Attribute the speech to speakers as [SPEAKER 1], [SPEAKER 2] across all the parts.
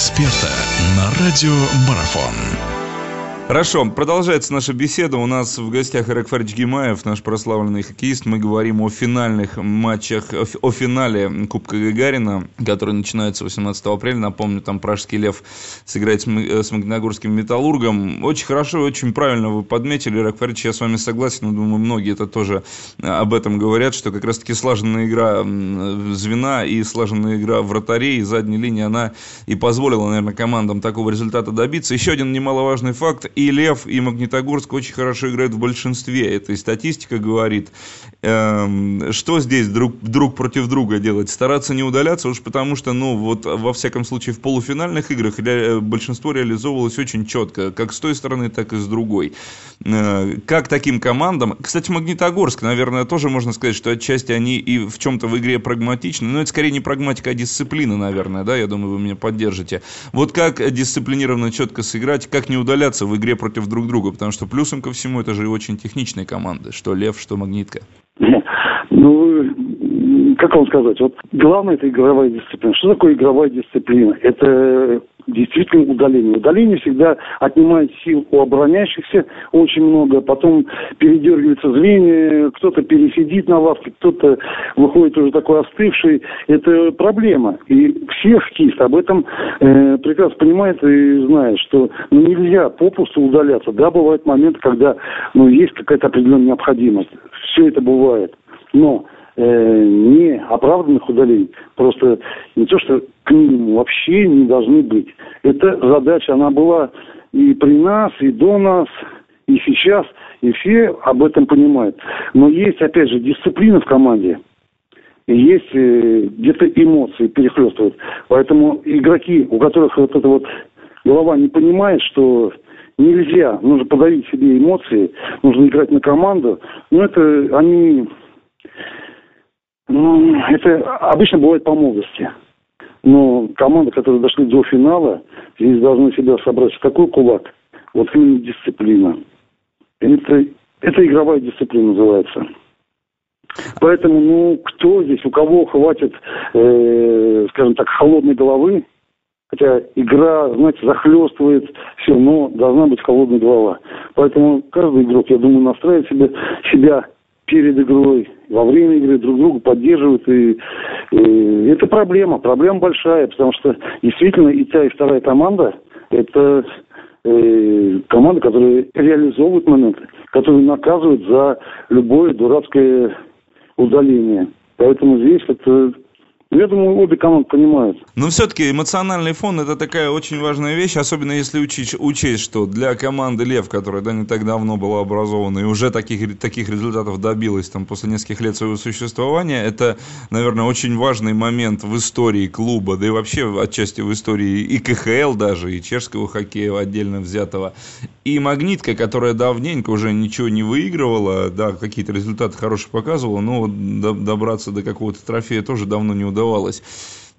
[SPEAKER 1] эксперта на радио Марафон.
[SPEAKER 2] Хорошо, продолжается наша беседа. У нас в гостях Ирак Фарич Гимаев, наш прославленный хоккеист. Мы говорим о финальных матчах, о финале Кубка Гагарина, который начинается 18 апреля. Напомню, там Пражский Лев сыграет с Магнитогорским Металлургом. Очень хорошо, очень правильно вы подметили, Ирак Фарич, я с вами согласен. Но, думаю, многие это тоже об этом говорят, что как раз-таки слаженная игра звена и слаженная игра вратарей и задней линии, она и позволила, наверное, командам такого результата добиться. Еще один немаловажный факт – и Лев, и Магнитогорск очень хорошо играют в большинстве. Это и статистика говорит. Эм, что здесь друг, друг против друга делать? Стараться не удаляться, уж потому что, ну, вот во всяком случае в полуфинальных играх ре, большинство реализовывалось очень четко, как с той стороны, так и с другой. Э, как таким командам... Кстати, Магнитогорск, наверное, тоже можно сказать, что отчасти они и в чем-то в игре прагматичны, но это скорее не прагматика, а дисциплина, наверное, да, я думаю, вы меня поддержите. Вот как дисциплинированно четко сыграть, как не удаляться в игре игре против друг друга, потому что плюсом ко всему это же очень техничные команды, что Лев, что Магнитка.
[SPEAKER 3] Ну, как вам сказать, вот главное это игровая дисциплина. Что такое игровая дисциплина? Это действительно удаление. Удаление всегда отнимает сил у обороняющихся очень много, потом передергивается зрение, кто-то пересидит на лавке, кто-то выходит уже такой остывший. Это проблема. И все хоккеисты об этом э, прекрасно понимают и знают, что ну, нельзя попусту удаляться. Да, бывают моменты, когда ну, есть какая-то определенная необходимость. Все это бывает. Но э, не оправданных удалений, просто не то, что к минимуму вообще не должны быть. Эта задача, она была и при нас, и до нас, и сейчас, и все об этом понимают. Но есть, опять же, дисциплина в команде. Есть э, где-то эмоции перехлестывают. Поэтому игроки, у которых вот эта вот голова не понимает, что нельзя, нужно подавить себе эмоции, нужно играть на команду, но это они ну, это обычно бывает по молодости. Но команды, которые дошли до финала, здесь должны себя собрать в такой кулак. Вот именно дисциплина. Это, это игровая дисциплина называется. Поэтому, ну, кто здесь, у кого хватит, э, скажем так, холодной головы, хотя игра, знаете, захлестывает все, но должна быть холодная голова. Поэтому каждый игрок, я думаю, настраивает себя, себя перед игрой, во время игры друг друга поддерживают. И, и это проблема, проблема большая, потому что действительно и та, и вторая команда это э, команда, которая реализовывает моменты, которые наказывают за любое дурацкое удаление. Поэтому здесь это я думаю, обе команды понимают.
[SPEAKER 2] Но все-таки эмоциональный фон это такая очень важная вещь, особенно если учить, учесть, что для команды Лев, которая да, не так давно была образована и уже таких, таких результатов добилась там, после нескольких лет своего существования, это, наверное, очень важный момент в истории клуба, да и вообще отчасти в истории и КХЛ даже, и чешского хоккея отдельно взятого. И Магнитка, которая давненько уже ничего не выигрывала, да, какие-то результаты хорошие показывала, но вот добраться до какого-то трофея тоже давно не удалось удавалось.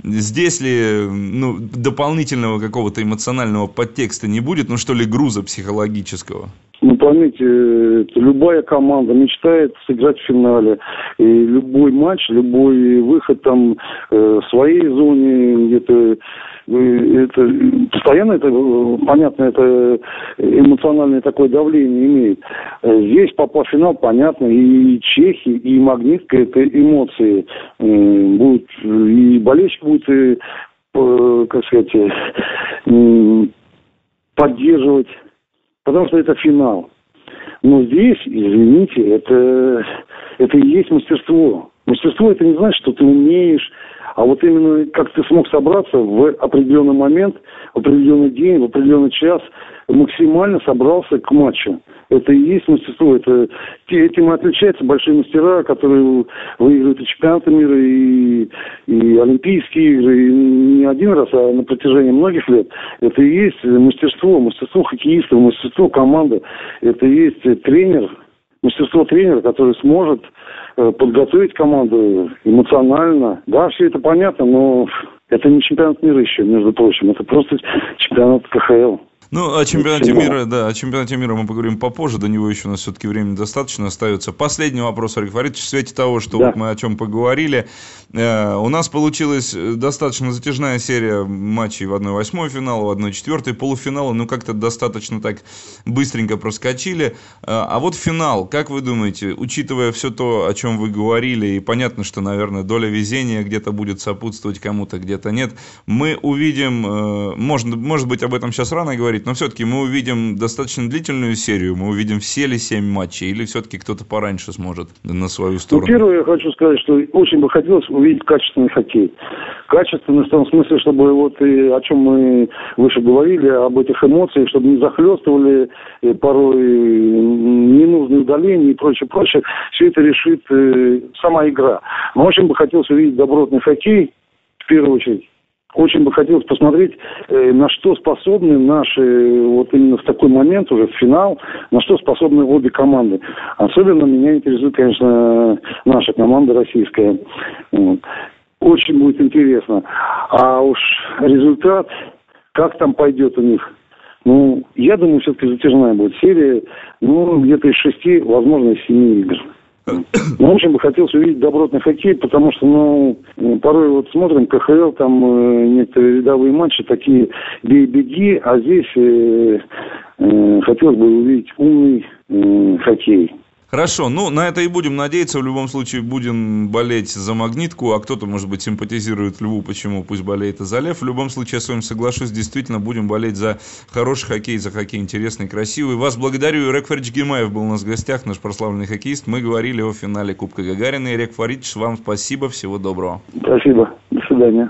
[SPEAKER 2] Здесь ли ну, дополнительного какого-то эмоционального подтекста не будет, ну что ли, груза психологического?
[SPEAKER 3] Ну, поймите, любая команда мечтает сыграть в финале. И любой матч, любой выход там э, в своей зоне, где-то это постоянно это понятно это эмоциональное такое давление имеет. Здесь попал в финал понятно и чехи и магнитка это эмоции. Будут и болельщик будет и, э, как сказать поддерживать потому что это финал. Но здесь извините это это и есть мастерство мастерство это не значит что ты умеешь а вот именно как ты смог собраться в определенный момент, в определенный день, в определенный час, максимально собрался к матчу. Это и есть мастерство. Это, этим и отличаются большие мастера, которые выигрывают и чемпионаты мира, и, и Олимпийские игры, и не один раз, а на протяжении многих лет. Это и есть мастерство, мастерство хоккеистов, мастерство команды. Это и есть тренер, мастерство тренера, который сможет э, подготовить команду эмоционально. Да, все это понятно, но это не чемпионат мира еще, между прочим. Это просто чемпионат КХЛ.
[SPEAKER 2] Ну, о чемпионате мира, да, о чемпионате мира мы поговорим попозже, до него еще у нас все-таки времени достаточно остается. Последний вопрос, Олег Фаридович, в свете того, что да. вот мы о чем поговорили, э, у нас получилась достаточно затяжная серия матчей в 1-8 финала, в 1-4 полуфинала, ну, как-то достаточно так быстренько проскочили. Э, а вот финал, как вы думаете, учитывая все то, о чем вы говорили, и понятно, что, наверное, доля везения где-то будет сопутствовать кому-то, где-то нет, мы увидим, э, можно, может быть, об этом сейчас рано говорить, но все-таки мы увидим достаточно длительную серию, мы увидим все ли семь матчей, или все-таки кто-то пораньше сможет на свою ну, сторону?
[SPEAKER 3] Ну, первое, я хочу сказать, что очень бы хотелось увидеть качественный хоккей. Качественный в том смысле, чтобы вот и о чем мы выше говорили, об этих эмоциях, чтобы не захлестывали э, порой ненужные удаления и прочее, прочее. Все это решит э, сама игра. Но очень бы хотелось увидеть добротный хоккей, в первую очередь. Очень бы хотелось посмотреть, э, на что способны наши, вот именно в такой момент, уже в финал, на что способны обе команды. Особенно меня интересует, конечно, наша команда российская. Очень будет интересно. А уж результат, как там пойдет у них, ну, я думаю, все-таки затяжная будет серия, ну, где-то из шести, возможно, из семи игр. Ну, очень бы хотелось увидеть добротный хоккей, потому что, ну, порой вот смотрим КХЛ, там э, некоторые рядовые матчи такие бей-беги, а здесь э, э, хотелось бы увидеть умный э, хоккей.
[SPEAKER 2] Хорошо, ну на это и будем надеяться. В любом случае будем болеть за магнитку, а кто-то, может быть, симпатизирует Льву, почему пусть болеет и за Лев. В любом случае, я с вами соглашусь, действительно будем болеть за хороший хоккей, за хоккей интересный, красивый. Вас благодарю. Ирек Фаридович Гимаев был у нас в гостях, наш прославленный хоккеист. Мы говорили о финале Кубка Гагарина. Ирек Фаридович, вам спасибо, всего доброго.
[SPEAKER 3] Спасибо, до свидания.